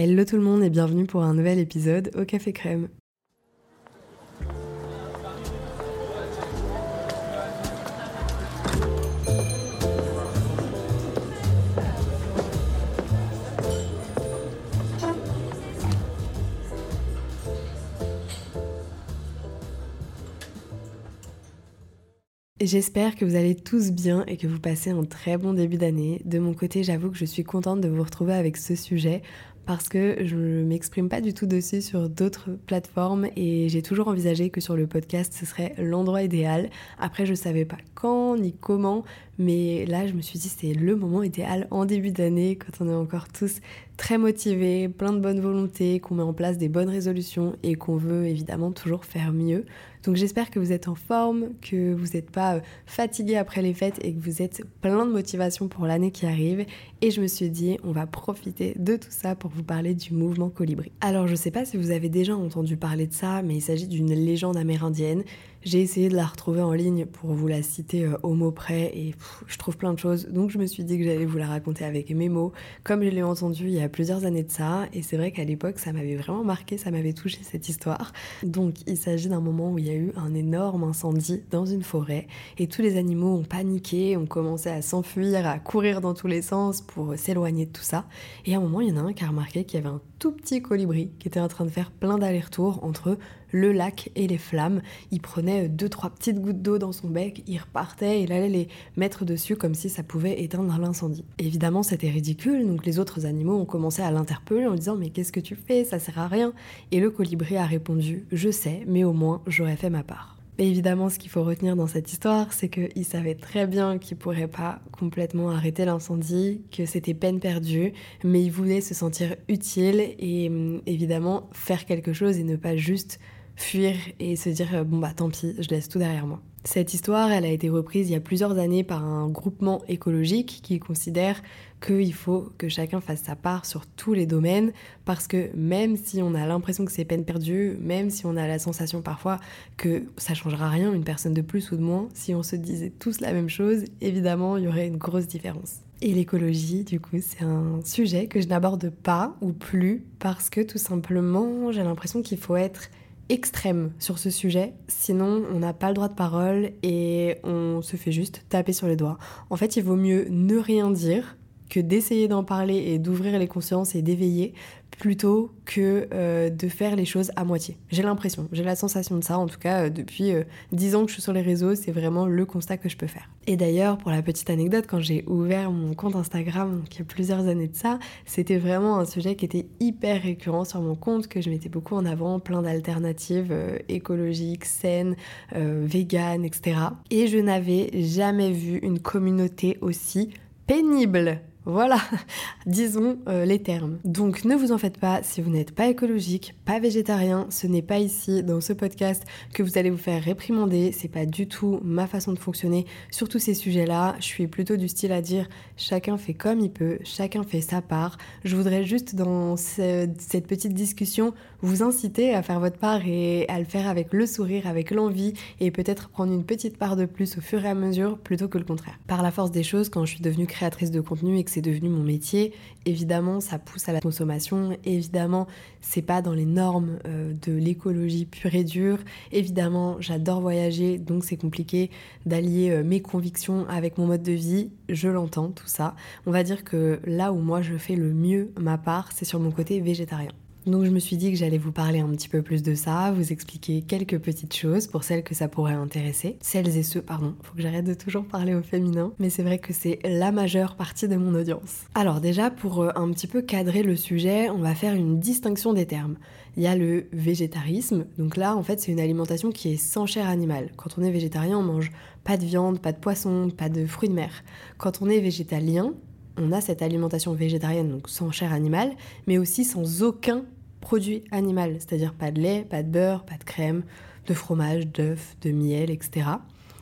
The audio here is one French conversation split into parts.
Hello tout le monde et bienvenue pour un nouvel épisode au Café Crème. J'espère que vous allez tous bien et que vous passez un très bon début d'année. De mon côté, j'avoue que je suis contente de vous retrouver avec ce sujet parce que je ne m'exprime pas du tout dessus sur d'autres plateformes et j'ai toujours envisagé que sur le podcast ce serait l'endroit idéal. Après je savais pas quand ni comment, mais là je me suis dit c'est le moment idéal en début d'année quand on est encore tous très motivés, plein de bonne volonté, qu'on met en place des bonnes résolutions et qu'on veut évidemment toujours faire mieux. Donc j'espère que vous êtes en forme, que vous n'êtes pas euh, fatigué après les fêtes et que vous êtes plein de motivation pour l'année qui arrive. Et je me suis dit, on va profiter de tout ça pour vous parler du mouvement colibri. Alors je sais pas si vous avez déjà entendu parler de ça, mais il s'agit d'une légende amérindienne j'ai essayé de la retrouver en ligne pour vous la citer euh, au mot près et je trouve plein de choses. Donc je me suis dit que j'allais vous la raconter avec mes mots, comme je l'ai entendu il y a plusieurs années de ça. Et c'est vrai qu'à l'époque, ça m'avait vraiment marqué, ça m'avait touché cette histoire. Donc il s'agit d'un moment où il y a eu un énorme incendie dans une forêt et tous les animaux ont paniqué, ont commencé à s'enfuir, à courir dans tous les sens pour s'éloigner de tout ça. Et à un moment, il y en a un qui a remarqué qu'il y avait un tout petit colibri qui était en train de faire plein d'allers-retours entre le lac et les flammes. Il prenait deux, trois petites gouttes d'eau dans son bec, il repartait, il allait les mettre dessus comme si ça pouvait éteindre l'incendie. Évidemment, c'était ridicule, donc les autres animaux ont commencé à l'interpeller en disant Mais qu'est-ce que tu fais? Ça sert à rien. Et le colibri a répondu Je sais, mais au moins j'aurais fait ma part. Mais évidemment, ce qu'il faut retenir dans cette histoire, c'est qu'il savait très bien qu'il pourrait pas complètement arrêter l'incendie, que c'était peine perdue, mais il voulait se sentir utile et hum, évidemment faire quelque chose et ne pas juste fuir et se dire euh, bon bah tant pis, je laisse tout derrière moi. Cette histoire, elle a été reprise il y a plusieurs années par un groupement écologique qui considère qu'il faut que chacun fasse sa part sur tous les domaines parce que même si on a l'impression que c'est peine perdue, même si on a la sensation parfois que ça changera rien, une personne de plus ou de moins, si on se disait tous la même chose, évidemment, il y aurait une grosse différence. Et l'écologie, du coup, c'est un sujet que je n'aborde pas ou plus parce que tout simplement, j'ai l'impression qu'il faut être extrême sur ce sujet, sinon on n'a pas le droit de parole et on se fait juste taper sur les doigts. En fait, il vaut mieux ne rien dire que d'essayer d'en parler et d'ouvrir les consciences et d'éveiller plutôt que euh, de faire les choses à moitié. J'ai l'impression, j'ai la sensation de ça, en tout cas euh, depuis euh, dix ans que je suis sur les réseaux, c'est vraiment le constat que je peux faire. Et d'ailleurs, pour la petite anecdote, quand j'ai ouvert mon compte Instagram, qui y a plusieurs années de ça, c'était vraiment un sujet qui était hyper récurrent sur mon compte, que je mettais beaucoup en avant, plein d'alternatives écologiques, saines, véganes, etc. Et je n'avais jamais vu une communauté aussi pénible voilà, disons euh, les termes. Donc ne vous en faites pas, si vous n'êtes pas écologique, pas végétarien, ce n'est pas ici dans ce podcast que vous allez vous faire réprimander, c'est pas du tout ma façon de fonctionner sur tous ces sujets-là. Je suis plutôt du style à dire chacun fait comme il peut, chacun fait sa part. Je voudrais juste dans cette petite discussion vous inciter à faire votre part et à le faire avec le sourire, avec l'envie et peut-être prendre une petite part de plus au fur et à mesure plutôt que le contraire. Par la force des choses, quand je suis devenue créatrice de contenu et que devenu mon métier. Évidemment, ça pousse à la consommation. Évidemment, c'est pas dans les normes euh, de l'écologie pure et dure. Évidemment, j'adore voyager, donc c'est compliqué d'allier euh, mes convictions avec mon mode de vie. Je l'entends, tout ça. On va dire que là où moi je fais le mieux ma part, c'est sur mon côté végétarien. Donc je me suis dit que j'allais vous parler un petit peu plus de ça, vous expliquer quelques petites choses pour celles que ça pourrait intéresser. Celles et ceux, pardon, faut que j'arrête de toujours parler au féminin, mais c'est vrai que c'est la majeure partie de mon audience. Alors déjà, pour euh, un petit peu cadrer le sujet, on va faire une distinction des termes. Il y a le végétarisme, donc là en fait c'est une alimentation qui est sans chair animale. Quand on est végétarien, on mange pas de viande, pas de poisson, pas de fruits de mer. Quand on est végétalien, on a cette alimentation végétarienne, donc sans chair animale, mais aussi sans aucun produit animal, c'est-à-dire pas de lait, pas de beurre, pas de crème, de fromage, d'œufs, de miel, etc.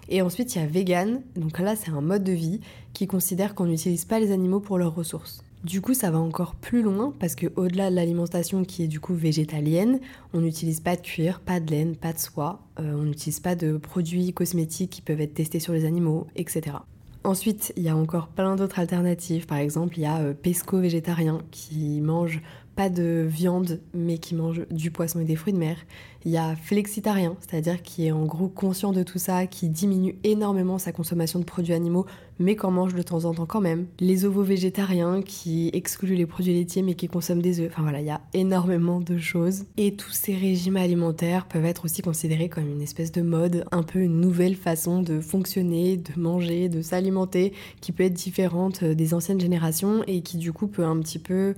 Et ensuite, il y a vegan, donc là, c'est un mode de vie qui considère qu'on n'utilise pas les animaux pour leurs ressources. Du coup, ça va encore plus loin parce que au-delà de l'alimentation qui est du coup végétalienne, on n'utilise pas de cuir, pas de laine, pas de soie, euh, on n'utilise pas de produits cosmétiques qui peuvent être testés sur les animaux, etc. Ensuite, il y a encore plein d'autres alternatives. Par exemple, il y a euh, Pesco végétarien qui mange pas de viande mais qui mange du poisson et des fruits de mer. Il y a flexitarien, c'est-à-dire qui est en gros conscient de tout ça, qui diminue énormément sa consommation de produits animaux, mais qu'en mange de temps en temps quand même. Les ovo-végétariens qui excluent les produits laitiers mais qui consomment des œufs. Enfin voilà, il y a énormément de choses. Et tous ces régimes alimentaires peuvent être aussi considérés comme une espèce de mode, un peu une nouvelle façon de fonctionner, de manger, de s'alimenter, qui peut être différente des anciennes générations et qui du coup peut un petit peu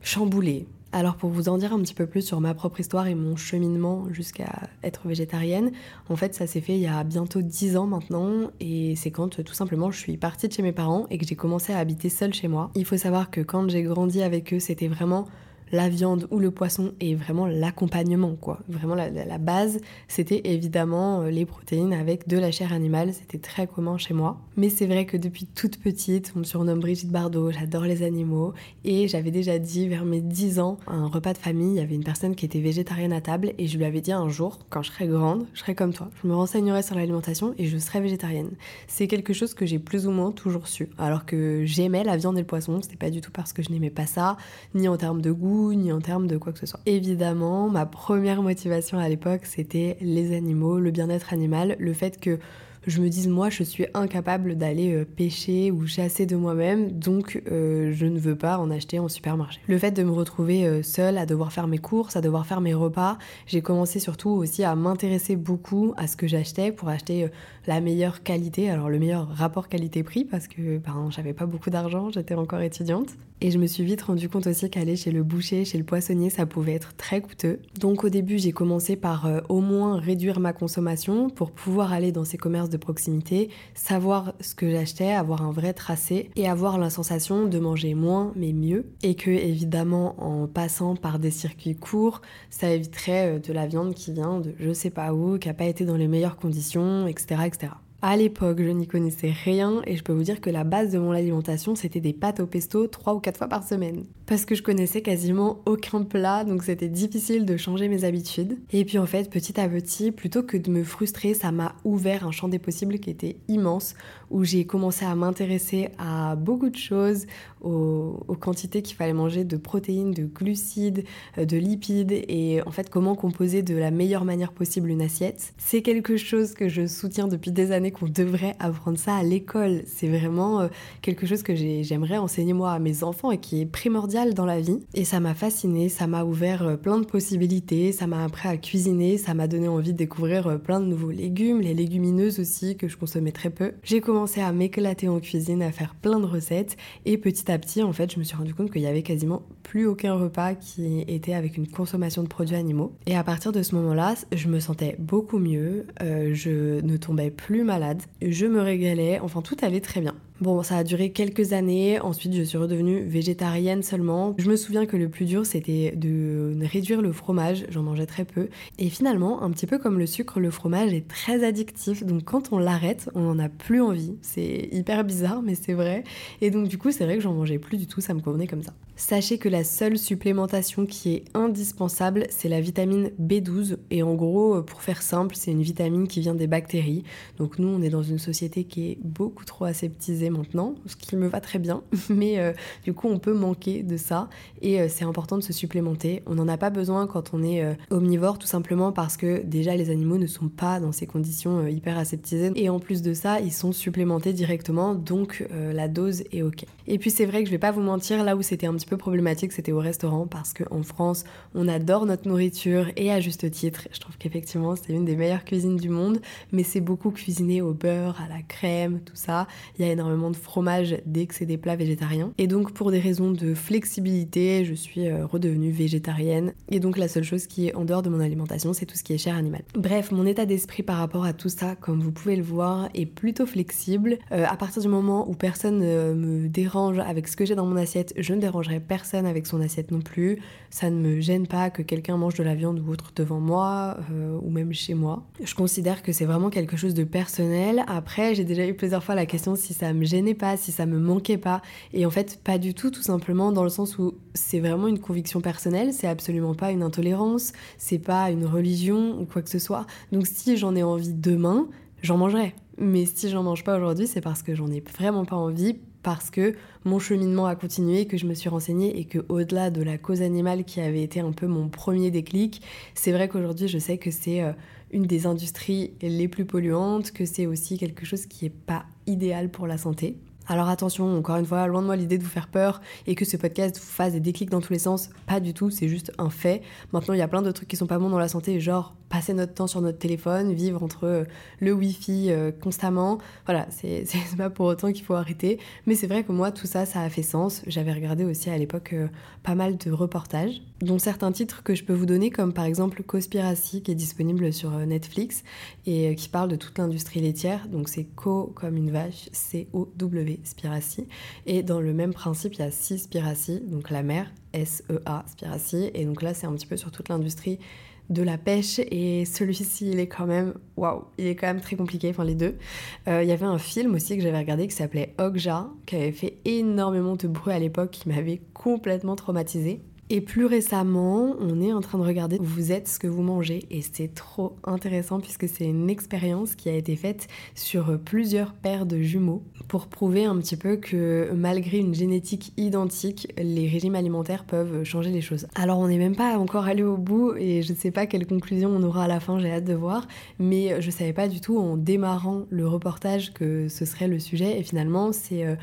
chambouler alors pour vous en dire un petit peu plus sur ma propre histoire et mon cheminement jusqu'à être végétarienne, en fait ça s'est fait il y a bientôt 10 ans maintenant et c'est quand tout simplement je suis partie de chez mes parents et que j'ai commencé à habiter seule chez moi. Il faut savoir que quand j'ai grandi avec eux c'était vraiment la viande ou le poisson est vraiment l'accompagnement, quoi. Vraiment la, base, c'était évidemment euh, les protéines avec de la chair animale, c'était très commun chez moi. Mais c'est vrai que depuis toute petite, on me surnomme Brigitte Bardot, j'adore les animaux, et j'avais déjà dit vers mes 10 ans, à un repas de famille, il y avait une personne qui était végétarienne à table, et je lui avais dit un jour, quand je serai grande, je serai comme toi, je me renseignerai sur l'alimentation et je serai végétarienne. C'est quelque chose que j'ai plus ou moins toujours su, alors que j'aimais la viande et le poisson, c'était pas du tout parce que je n'aimais pas ça, ni en termes de goût, ni en termes de quoi que ce soit. Évidemment, ma première motivation à l'époque, c'était les animaux, le bien-être animal, le fait que je me dise moi je suis incapable d'aller euh, pêcher ou chasser de moi-même donc euh, je ne veux pas en acheter en supermarché. Le fait de me retrouver euh, seule à devoir faire mes courses, à devoir faire mes repas, j'ai commencé surtout aussi à m'intéresser beaucoup à ce que j'achetais pour acheter la meilleure qualité, alors le meilleur rapport qualité-prix parce que ben, j'avais pas beaucoup d'argent, j'étais encore étudiante. Et je me suis vite rendu compte aussi qu'aller chez le boucher, chez le poissonnier, ça pouvait être très coûteux. Donc au début, j'ai commencé par au moins réduire ma consommation pour pouvoir aller dans ces commerces de proximité, savoir ce que j'achetais, avoir un vrai tracé et avoir la sensation de manger moins mais mieux. Et que évidemment en passant par des circuits courts, ça éviterait euh, de la viande qui vient de je sais pas où, qui a pas été dans les meilleures conditions, etc. etc. À l'époque, je n'y connaissais rien et je peux vous dire que la base de mon alimentation, c'était des pâtes au pesto trois ou quatre fois par semaine. Parce que je connaissais quasiment aucun plat, donc c'était difficile de changer mes habitudes. Et puis en fait, petit à petit, plutôt que de me frustrer, ça m'a ouvert un champ des possibles qui était immense, où j'ai commencé à m'intéresser à beaucoup de choses, aux, quantités qu'il fallait manger de protéines, de glucides, euh, de lipides, et en fait comment composer de la meilleure manière possible une assiette. C'est quelque chose que je soutiens depuis des années qu'on devrait apprendre ça à l'école. C'est vraiment euh, quelque chose que j'aimerais enseigner moi à mes enfants et qui est primordial dans la vie. Et ça m'a fasciné, ça m'a ouvert euh, plein de possibilités, ça m'a appris à cuisiner, ça m'a donné envie de découvrir euh, plein de nouveaux légumes, les légumineuses aussi que je consommais très peu. J'ai commencé à m'éclater en cuisine, à faire plein de recettes et petit à petit en fait je me suis rendu compte qu'il y avait quasiment plus aucun repas qui était avec une consommation de produits animaux. Et à partir de ce moment-là, je me sentais beaucoup mieux, je ne tombais plus mal je me régalais, enfin tout allait très bien. Bon, ça a duré quelques années, ensuite je suis redevenue végétarienne seulement. Je me souviens que le plus dur c'était de réduire le fromage, j'en mangeais très peu. Et finalement, un petit peu comme le sucre, le fromage est très addictif, donc quand on l'arrête, on n'en a plus envie. C'est hyper bizarre, mais c'est vrai. Et donc du coup, c'est vrai que j'en mangeais plus du tout, ça me convenait comme ça. Sachez que la seule supplémentation qui est indispensable, c'est la vitamine B12. Et en gros, pour faire simple, c'est une vitamine qui vient des bactéries. Donc nous, on est dans une société qui est beaucoup trop aseptisée maintenant, ce qui me va très bien. Mais euh, du coup, on peut manquer de ça. Et euh, c'est important de se supplémenter. On n'en a pas besoin quand on est euh, omnivore, tout simplement parce que déjà, les animaux ne sont pas dans ces conditions hyper aseptisées. Et en plus de ça, ils sont supplémentés directement. Donc la dose est OK. Et puis c'est vrai que je vais pas vous mentir, là où c'était un petit peu problématique, c'était au restaurant parce qu'en France, on adore notre nourriture et à juste titre. Je trouve qu'effectivement, c'est une des meilleures cuisines du monde, mais c'est beaucoup cuisiné au beurre, à la crème, tout ça. Il y a énormément de fromage dès que c'est des plats végétariens. Et donc, pour des raisons de flexibilité, je suis euh, redevenue végétarienne. Et donc, la seule chose qui est en dehors de mon alimentation, c'est tout ce qui est chair animale. Bref, mon état d'esprit par rapport à tout ça, comme vous pouvez le voir, est plutôt flexible. Euh, à partir du moment où personne ne me dérange avec ce que j'ai dans mon assiette, je ne dérangerai personne avec son assiette non plus. Ça ne me gêne pas que quelqu'un mange de la viande ou autre devant moi euh, ou même chez moi. Je considère que c'est vraiment quelque chose de personnel. Après, j'ai déjà eu plusieurs fois la question si ça me gênait pas, si ça me manquait pas. Et en fait, pas du tout, tout simplement dans le sens où c'est vraiment une conviction personnelle, c'est absolument pas une intolérance, c'est pas une religion ou quoi que ce soit. Donc si j'en ai envie demain, j'en mangerai. Mais si j'en mange pas aujourd'hui, c'est parce que j'en ai vraiment pas envie parce que mon cheminement a continué, que je me suis renseignée et que au-delà de la cause animale qui avait été un peu mon premier déclic, c'est vrai qu'aujourd'hui je sais que c'est euh, une des industries les plus polluantes, que c'est aussi quelque chose qui n'est pas idéal pour la santé. Alors attention, encore une fois, loin de moi l'idée de vous faire peur et que ce podcast vous fasse des déclics dans tous les sens, pas du tout, c'est juste un fait. Maintenant, il y a plein de trucs qui sont pas bons dans la santé, genre passer notre temps sur notre téléphone, vivre entre euh, le Wi-Fi euh, constamment. Voilà, c'est pas pour autant qu'il faut arrêter. Mais c'est vrai que moi, tout ça, ça a fait sens. J'avais regardé aussi à l'époque euh, pas mal de reportages, dont certains titres que je peux vous donner, comme par exemple Cospiracy, qui est disponible sur Netflix et qui parle de toute l'industrie laitière. Donc c'est Co comme une vache, Et dans le même principe, il y a Spiracy, donc la mère, S-E-A, Spiracy. Et donc là, c'est un petit peu sur toute l'industrie de la pêche. Et celui-ci il est quand même waouh il est quand même très compliqué enfin les deux. Euh, il y avait un film aussi que j'avais regardé qui s'appelait Okja qui avait fait énormément de bruit à l'époque qui m'avait complètement traumatisé et plus récemment, on est en train de regarder Vous êtes ce que vous mangez et c'est trop intéressant puisque c'est une expérience qui a été faite sur plusieurs paires de jumeaux pour prouver un petit peu que malgré une génétique identique, les régimes alimentaires peuvent changer les choses. Alors on n'est même pas encore allé au bout et je ne sais pas quelle conclusion on aura à la fin, j'ai hâte de voir, mais je savais pas du tout en démarrant le reportage que ce serait le sujet et finalement c'est euh,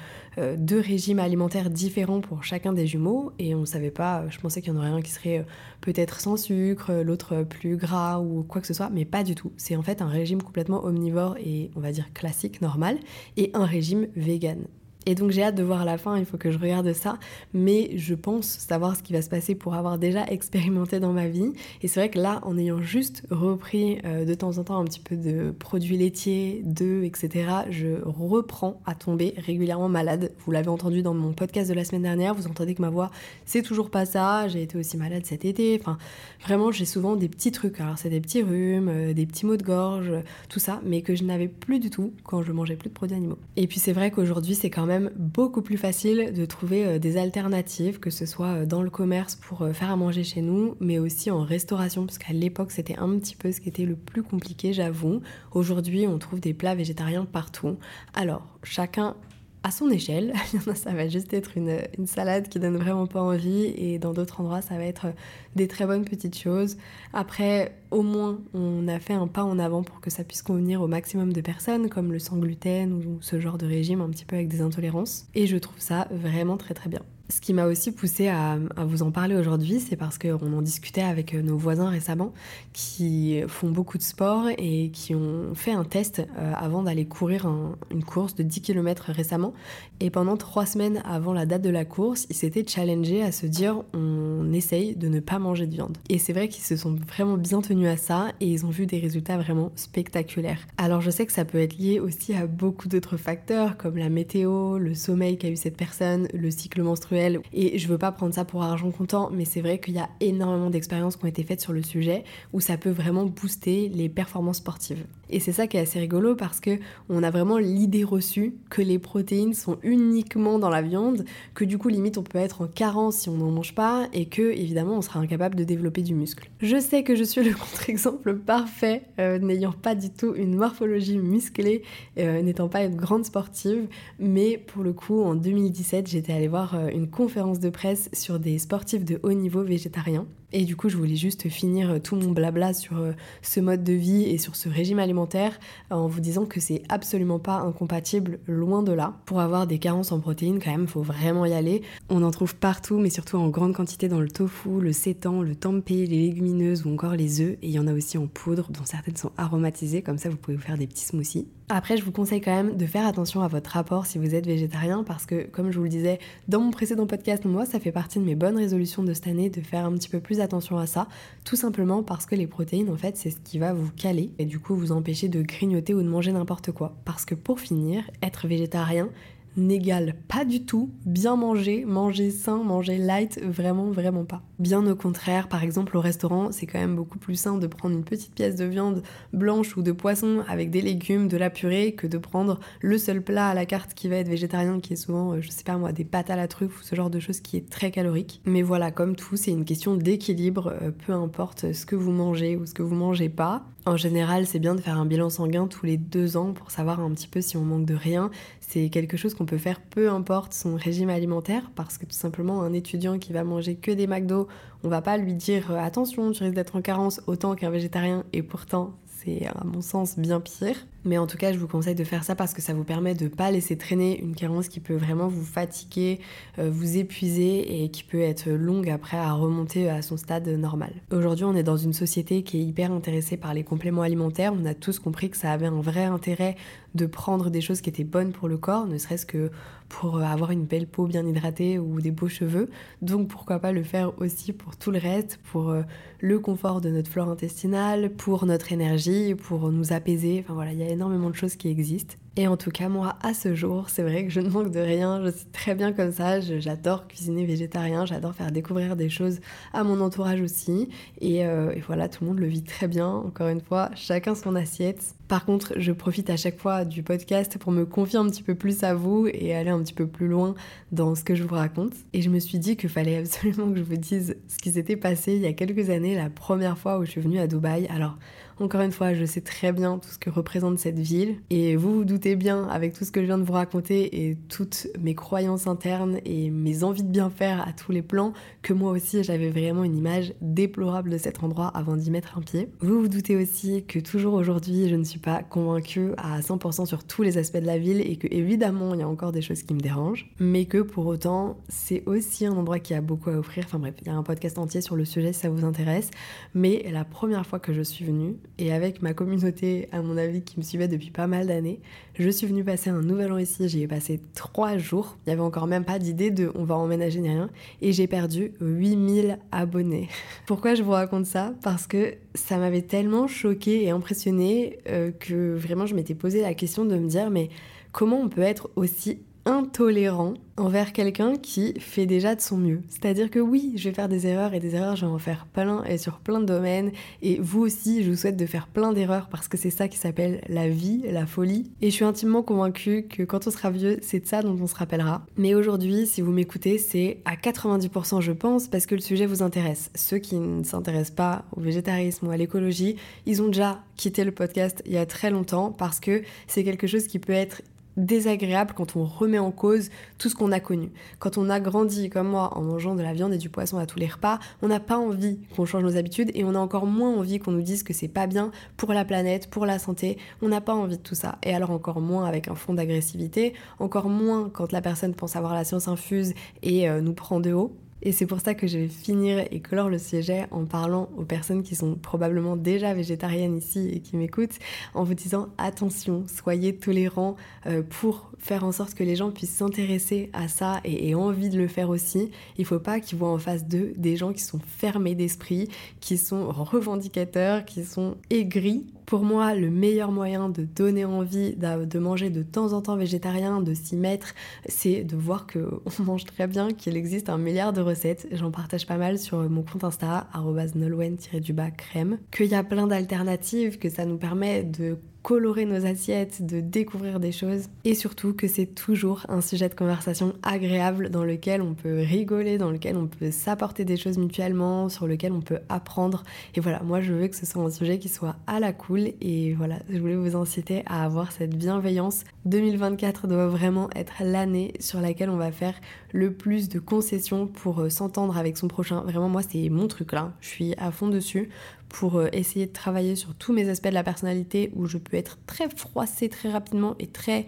deux régimes alimentaires différents pour chacun des jumeaux et on savait pas je pensais qu'il y en aurait un qui serait euh, peut-être sans sucre, l'autre plus gras ou quoi que ce soit, mais pas du tout. C'est en fait un régime complètement omnivore et on va dire classique, normal, et un régime vegan. Et donc j'ai hâte de voir la fin, il faut que je regarde ça, mais je pense savoir ce qui va se passer pour avoir déjà expérimenté dans ma vie. Et c'est vrai que là, en ayant juste repris euh, de temps en temps un petit peu de produits laitiers, d'œufs, etc., je reprends à tomber régulièrement malade. Vous l'avez entendu dans mon podcast de la semaine dernière, vous entendez que ma voix, c'est toujours pas ça. J'ai été aussi malade cet été. Enfin, vraiment, j'ai souvent des petits trucs. Alors c'est des petits rhumes, euh, des petits maux de gorge, tout ça, mais que je n'avais plus du tout quand je mangeais plus de produits animaux. Et puis c'est vrai qu'aujourd'hui, c'est quand même beaucoup plus facile de trouver euh, des alternatives, que ce soit euh, dans le commerce pour euh, faire à manger chez nous, mais aussi en restauration, parce qu'à l'époque c'était un petit peu ce qui était le plus compliqué, j'avoue. Aujourd'hui, on trouve des plats végétariens partout. Alors, chacun à son échelle. Il y en a, ça va juste être une, une, salade qui donne vraiment pas envie, et dans d'autres endroits, ça va être des très bonnes petites choses. Après, au moins, on a fait un pas en avant pour que ça puisse convenir au maximum de personnes, comme le sans gluten ou ce genre de régime un petit peu avec des intolérances. Et je trouve ça vraiment très très bien. Ce qui m'a aussi poussé à, vous en parler aujourd'hui, c'est parce qu'on en discutait avec nos voisins récemment qui font beaucoup de sport et qui ont fait un test euh, avant d'aller courir une course de 10 km récemment. Et pendant trois semaines avant la date de la course, ils s'étaient challengés à se dire on essaye de ne pas manger de viande. Et c'est vrai qu'ils se sont vraiment bien tenus à ça et ils ont vu des résultats vraiment spectaculaires. Alors je sais que ça peut être lié aussi à beaucoup d'autres facteurs comme la météo, le sommeil qu'a eu cette personne, le cycle menstruel et je veux pas prendre ça pour argent comptant, mais c'est vrai qu'il y a énormément d'expériences qui ont été faites sur le sujet où ça peut vraiment booster les performances sportives. Et c'est ça qui est assez rigolo parce que on a vraiment l'idée reçue que les protéines sont uniquement dans la viande, que du coup limite on peut être en carence si on n'en mange pas et que évidemment on sera incapable de développer du muscle. Je sais que je suis le contre-exemple parfait, euh, n'ayant pas du tout une morphologie musclée, euh, n'étant pas une grande sportive, mais pour le coup en 2017 j'étais allée voir euh, une conférence de presse sur des sportifs de haut niveau végétariens et du coup, je voulais juste finir euh, tout mon blabla sur euh, ce mode de vie et sur ce régime alimentaire euh, en vous disant que c'est absolument pas incompatible, loin de là. Pour avoir des carences en protéines, quand même, faut vraiment y aller. On en trouve partout, mais surtout en grande quantité dans le tofu, le sétan, le tempeh, les légumineuses ou encore les œufs. Et il y en a aussi en poudre, dont certaines sont aromatisées, comme ça vous pouvez vous faire des petits smoothies. Après, je vous conseille quand même de faire attention à votre rapport si vous êtes végétarien parce que, comme je vous le disais dans mon précédent podcast, moi, ça fait partie de mes bonnes résolutions de cette année de faire un petit peu plus attention à ça, tout simplement parce que les protéines, en fait, c'est ce qui va vous caler et du coup vous empêcher de grignoter ou de manger n'importe quoi. Parce que pour finir, être végétarien, n'égale pas du tout bien manger, manger sain, manger light, vraiment, vraiment pas. Bien au contraire, par exemple au restaurant, c'est quand même beaucoup plus sain de prendre une petite pièce de viande blanche ou de poisson avec des légumes, de la purée, que de prendre le seul plat à la carte qui va être végétarien, qui est souvent, euh, je sais pas moi, des pâtes à la truffe ou ce genre de choses qui est très calorique. Mais voilà, comme tout, c'est une question d'équilibre, euh, peu importe ce que vous mangez ou ce que vous mangez pas. En général, c'est bien de faire un bilan sanguin tous les deux ans pour savoir un petit peu si on manque de rien. C'est quelque chose qu'on qu'on peut faire peu importe son régime alimentaire parce que tout simplement un étudiant qui va manger que des McDo, on va pas lui dire attention, tu risques d'être en carence autant qu'un végétarien et pourtant c'est à mon sens bien pire. Mais en tout cas, je vous conseille de faire ça parce que ça vous permet de pas laisser traîner une carence qui peut vraiment vous fatiguer, euh, vous épuiser et qui peut être longue après à remonter à son stade normal. Aujourd'hui, on est dans une société qui est hyper intéressée par les compléments alimentaires. On a tous compris que ça avait un vrai intérêt de prendre des choses qui étaient bonnes pour le corps, ne serait-ce que pour avoir une belle peau bien hydratée ou des beaux cheveux. Donc pourquoi pas le faire aussi pour tout le reste, pour euh, le confort de notre flore intestinale, pour notre énergie, pour nous apaiser. Enfin voilà, il y a énormément de choses qui existent. Et en tout cas, moi, à ce jour, c'est vrai que je ne manque de rien. Je suis très bien comme ça. J'adore cuisiner végétarien. J'adore faire découvrir des choses à mon entourage aussi. Et, euh, et, voilà, tout le monde le vit très bien. Encore une fois, chacun son assiette. Par contre, je profite à chaque fois du podcast pour me confier un petit peu plus à vous et aller un petit peu plus loin dans ce que je vous raconte. Et je me suis dit qu'il fallait absolument que je vous dise ce qui s'était passé il y a quelques années, la première fois où je suis venue à Dubaï. Alors, encore une fois, je sais très bien tout ce que représente cette ville. Et vous vous doutez bien, avec tout ce que je viens de vous raconter et toutes mes croyances internes et mes envies de bien faire à tous les plans, que moi aussi j'avais vraiment une image déplorable de cet endroit avant d'y mettre un pied. Vous vous doutez aussi que toujours aujourd'hui, je ne suis pas convaincue à 100% sur tous les aspects de la ville et que évidemment, il y a encore des choses qui me dérangent, mais que pour autant, c'est aussi un endroit qui a beaucoup à offrir. Enfin bref, il y a un podcast entier sur le sujet si ça vous intéresse. Mais la première fois que je suis venue, et avec ma communauté, à mon avis, qui me suivait depuis pas mal d'années, je suis venue passer un nouvel an ici. J'y ai passé trois jours. Il n'y avait encore même pas d'idée de on va emménager ni rien. Et j'ai perdu 8000 abonnés. Pourquoi je vous raconte ça? Parce que ça m'avait tellement choqué et impressionné euh, que vraiment je m'étais posé la question de me dire mais comment on peut être aussi intolérant envers quelqu'un qui fait déjà de son mieux. C'est-à-dire que oui, je vais faire des erreurs et des erreurs, je vais en faire plein et sur plein de domaines. Et vous aussi, je vous souhaite de faire plein d'erreurs parce que c'est ça qui s'appelle la vie, la folie. Et je suis intimement convaincue que quand on sera vieux, c'est de ça dont on se rappellera. Mais aujourd'hui, si vous m'écoutez, c'est à 90% je pense parce que le sujet vous intéresse. Ceux qui ne s'intéressent pas au végétarisme ou à l'écologie, ils ont déjà quitté le podcast il y a très longtemps parce que c'est quelque chose qui peut être désagréable quand on remet en cause tout ce qu'on a connu. Quand on a grandi comme moi en mangeant de la viande et du poisson à tous les repas, on n'a pas envie qu'on change nos habitudes et on a encore moins envie qu'on nous dise que c'est pas bien pour la planète, pour la santé. On n'a pas envie de tout ça. Et alors encore moins avec un fond d'agressivité, encore moins quand la personne pense avoir la science infuse et euh, nous prend de haut. Et c'est pour ça que je vais finir et clore le sujet en parlant aux personnes qui sont probablement déjà végétariennes ici et qui m'écoutent, en vous disant attention, soyez tolérants euh, pour faire en sorte que les gens puissent s'intéresser à ça et aient envie de le faire aussi. Il faut pas qu'ils voient en face d'eux des gens qui sont fermés d'esprit, qui sont revendicateurs, qui sont aigris pour moi, le meilleur moyen de donner envie de manger de temps en temps végétarien, de s'y mettre, c'est de voir qu'on mange très bien, qu'il existe un milliard de recettes. J'en partage pas mal sur mon compte Insta, nolwen-du-bas crème, qu'il y a plein d'alternatives, que ça nous permet de colorer nos assiettes, de découvrir des choses et surtout que c'est toujours un sujet de conversation agréable dans lequel on peut rigoler, dans lequel on peut s'apporter des choses mutuellement, sur lequel on peut apprendre. Et voilà, moi je veux que ce soit un sujet qui soit à la cool et voilà, je voulais vous inciter à avoir cette bienveillance. 2024 doit vraiment être l'année sur laquelle on va faire le plus de concessions pour euh, s'entendre avec son prochain. Vraiment, moi c'est mon truc là, je suis à fond dessus pour euh, essayer de travailler sur tous mes aspects de la personnalité où je peux être très froissée très rapidement et très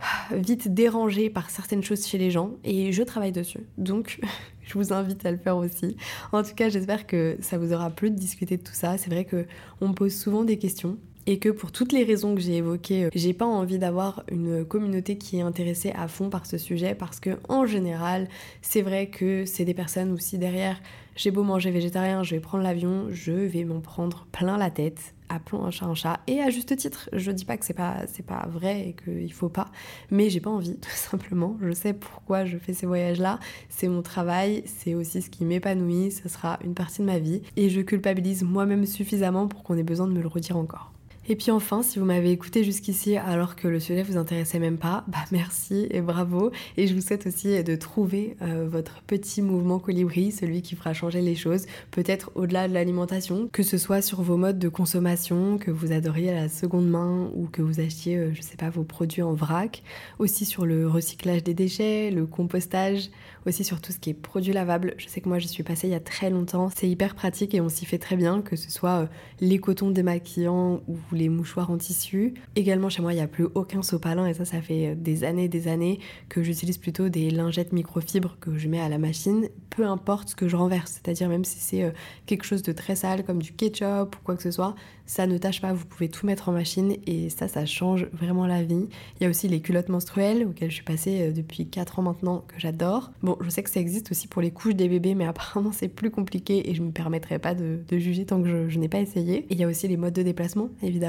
ah, vite dérangée par certaines choses chez les gens et je travaille dessus. Donc je vous invite à le faire aussi. En tout cas, j'espère que ça vous aura plu de discuter de tout ça. C'est vrai que on me pose souvent des questions et que pour toutes les raisons que j'ai évoquées, euh, j'ai pas envie d'avoir une communauté qui est intéressée à fond par ce sujet parce que en général, c'est vrai que c'est des personnes aussi derrière j'ai beau manger végétarien, je vais prendre l'avion, je vais m'en prendre plein la tête. Appelons un chat un chat. Et à juste titre, je dis pas que c'est pas, c'est pas vrai et qu'il faut pas, mais j'ai pas envie, tout simplement. Je sais pourquoi je fais ces voyages-là. C'est mon travail, c'est aussi ce qui m'épanouit, ce sera une partie de ma vie. Et je culpabilise moi-même suffisamment pour qu'on ait besoin de me le redire encore. Et puis enfin, si vous m'avez écouté jusqu'ici alors que le sujet vous intéressait même pas, bah merci et bravo. Et je vous souhaite aussi de trouver euh, votre petit mouvement colibri, celui qui fera changer les choses, peut-être au-delà de l'alimentation, que ce soit sur vos modes de consommation, que vous adoriez à la seconde main ou que vous achetiez, euh, je sais pas, vos produits en vrac, aussi sur le recyclage des déchets, le compostage, aussi sur tout ce qui est produits lavables. Je sais que moi je suis passée il y a très longtemps, c'est hyper pratique et on s'y fait très bien, que ce soit euh, les cotons démaquillants ou les mouchoirs en tissu. Également chez moi il n'y a plus aucun sopalin et ça ça fait euh, des années des années que j'utilise plutôt des lingettes microfibres que je mets à la machine, peu importe ce que je renverse, c'est-à-dire même si c'est euh, quelque chose de très sale comme du ketchup ou quoi que ce soit, ça ne tâche pas, vous pouvez tout mettre en machine et ça ça change vraiment la vie. Il y a aussi les culottes menstruelles auxquelles je suis passée depuis 4 ans maintenant que j'adore. Bon, je sais que ça existe aussi pour les couches des bébés mais apparemment c'est plus compliqué et je me permettrai pas de, juger tant que je, je n'ai pas essayé. Et il y a aussi les modes de déplacement évidemment.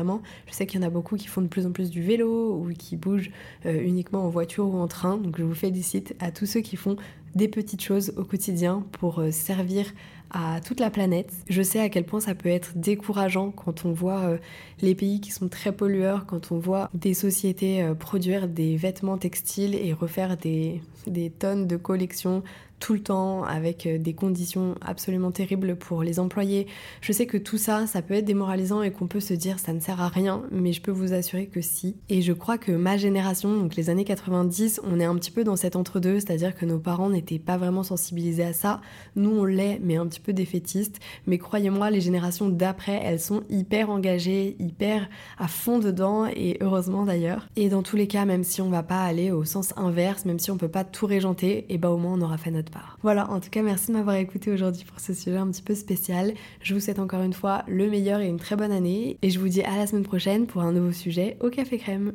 Je sais qu'il y en a beaucoup qui font de plus en plus du vélo ou qui bougent euh, uniquement en voiture ou en train. Donc je vous félicite à tous ceux qui font des petites choses au quotidien pour euh, servir à toute la planète. Je sais à quel point ça peut être décourageant quand on voit euh, les pays qui sont très pollueurs, quand on voit des sociétés produire des vêtements textiles et refaire des, des tonnes de collections tout le temps avec euh, des conditions absolument terribles pour les employés. Je sais que tout ça, ça peut être démoralisant et qu'on peut se dire ça ne sert à rien, mais je peux vous assurer que si. Et je crois que ma génération, donc les années 90, on est un petit peu dans cet entre-deux, c'est-à-dire que nos parents n'étaient pas vraiment sensibilisés à ça. Nous, on l'est, mais un petit peu défaitistes. Mais croyez-moi, les générations d'après, elles sont hyper engagées, hyper à fond dedans, et heureusement d'ailleurs. Et dans tous les cas, même si on va pas aller au sens inverse, même si on peut pas tout régenter, et eh bah ben, au moins on aura fait notre voilà, en tout cas, merci de m'avoir écouté aujourd'hui pour ce sujet un petit peu spécial. Je vous souhaite encore une fois le meilleur et une très bonne année. Et je vous dis à la semaine prochaine pour un nouveau sujet au Café Crème.